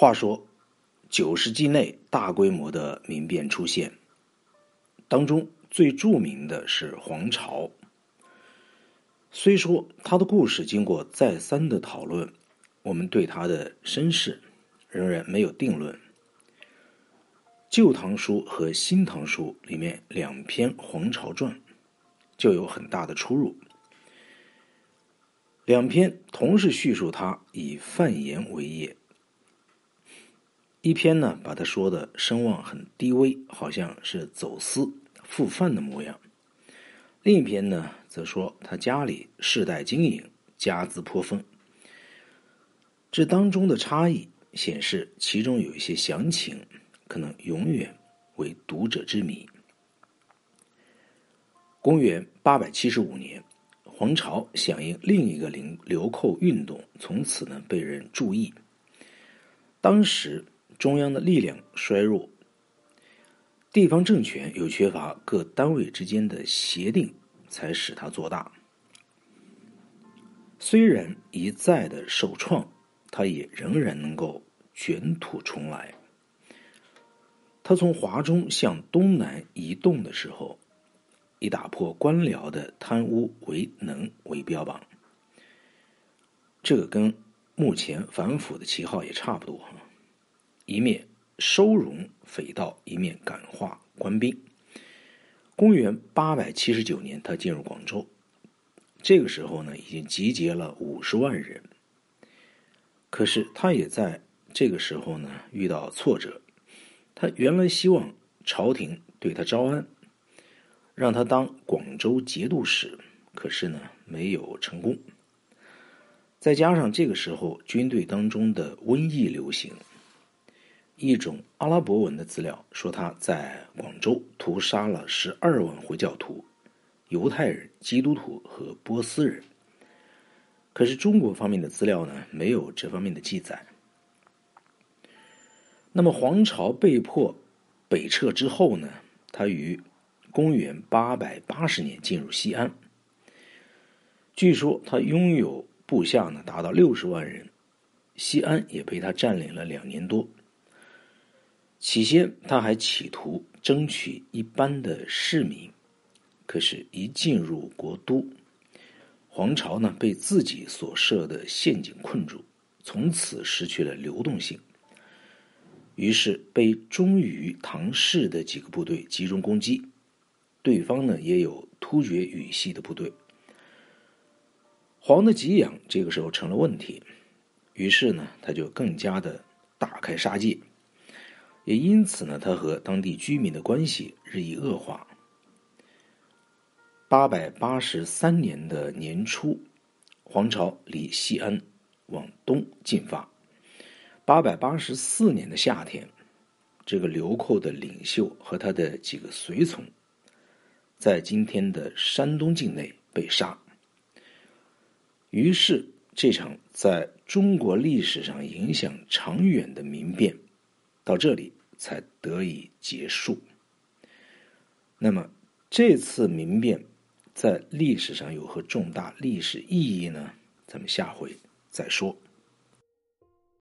话说，九世纪内大规模的民变出现，当中最著名的是黄巢。虽说他的故事经过再三的讨论，我们对他的身世仍然没有定论。《旧唐书》和《新唐书》里面两篇《黄巢传》就有很大的出入，两篇同是叙述他以贩盐为业。一篇呢，把他说的声望很低微，好像是走私复贩的模样；另一篇呢，则说他家里世代经营，家资颇丰。这当中的差异显示，其中有一些详情，可能永远为读者之谜。公元八百七十五年，黄巢响应另一个流流寇运动，从此呢被人注意。当时。中央的力量衰弱，地方政权又缺乏各单位之间的协定，才使他做大。虽然一再的受创，他也仍然能够卷土重来。他从华中向东南移动的时候，以打破官僚的贪污为能为标榜，这个跟目前反腐的旗号也差不多。一面收容匪盗，一面感化官兵。公元八百七十九年，他进入广州，这个时候呢，已经集结了五十万人。可是他也在这个时候呢，遇到挫折。他原来希望朝廷对他招安，让他当广州节度使，可是呢，没有成功。再加上这个时候军队当中的瘟疫流行。一种阿拉伯文的资料说，他在广州屠杀了十二万回教徒、犹太人、基督徒和波斯人。可是中国方面的资料呢，没有这方面的记载。那么黄巢被迫北撤之后呢，他于公元八百八十年进入西安。据说他拥有部下呢，达到六十万人，西安也被他占领了两年多。起先，他还企图争取一般的市民，可是，一进入国都，黄巢呢被自己所设的陷阱困住，从此失去了流动性。于是，被忠于唐氏的几个部队集中攻击，对方呢也有突厥语系的部队。黄的给养这个时候成了问题，于是呢，他就更加的大开杀戒。也因此呢，他和当地居民的关系日益恶化。八百八十三年的年初，黄巢离西安往东进发。八百八十四年的夏天，这个流寇的领袖和他的几个随从，在今天的山东境内被杀。于是，这场在中国历史上影响长远的民变，到这里。才得以结束。那么，这次民变在历史上有何重大历史意义呢？咱们下回再说。